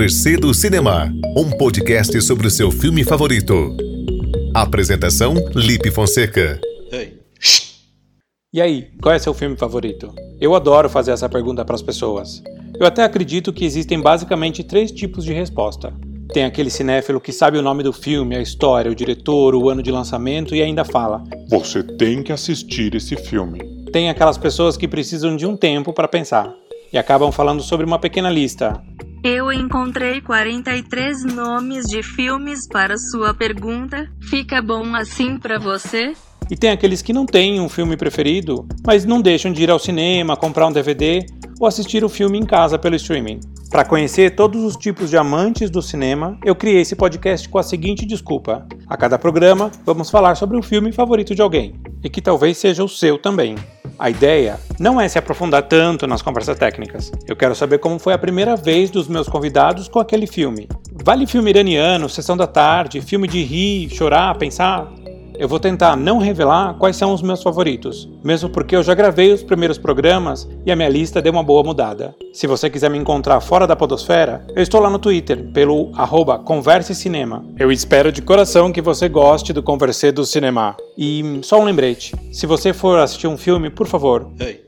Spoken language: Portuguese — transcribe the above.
Conversê do Cinema, um podcast sobre o seu filme favorito. Apresentação: Lipe Fonseca. E aí, qual é seu filme favorito? Eu adoro fazer essa pergunta para as pessoas. Eu até acredito que existem basicamente três tipos de resposta. Tem aquele cinéfilo que sabe o nome do filme, a história, o diretor, o ano de lançamento e ainda fala: Você tem que assistir esse filme. Tem aquelas pessoas que precisam de um tempo para pensar e acabam falando sobre uma pequena lista. Eu encontrei 43 nomes de filmes para sua pergunta. Fica bom assim para você? E tem aqueles que não têm um filme preferido, mas não deixam de ir ao cinema, comprar um DVD ou assistir o filme em casa pelo streaming. Para conhecer todos os tipos de amantes do cinema, eu criei esse podcast com a seguinte desculpa: a cada programa, vamos falar sobre um filme favorito de alguém, e que talvez seja o seu também. A ideia não é se aprofundar tanto nas conversas técnicas. Eu quero saber como foi a primeira vez dos meus convidados com aquele filme. Vale filme iraniano, sessão da tarde, filme de rir, chorar, pensar? Eu vou tentar não revelar quais são os meus favoritos, mesmo porque eu já gravei os primeiros programas e a minha lista deu uma boa mudada. Se você quiser me encontrar fora da podosfera, eu estou lá no Twitter, pelo arroba Converse Cinema. Eu espero de coração que você goste do Conversê do Cinema. E só um lembrete, se você for assistir um filme, por favor, Ei,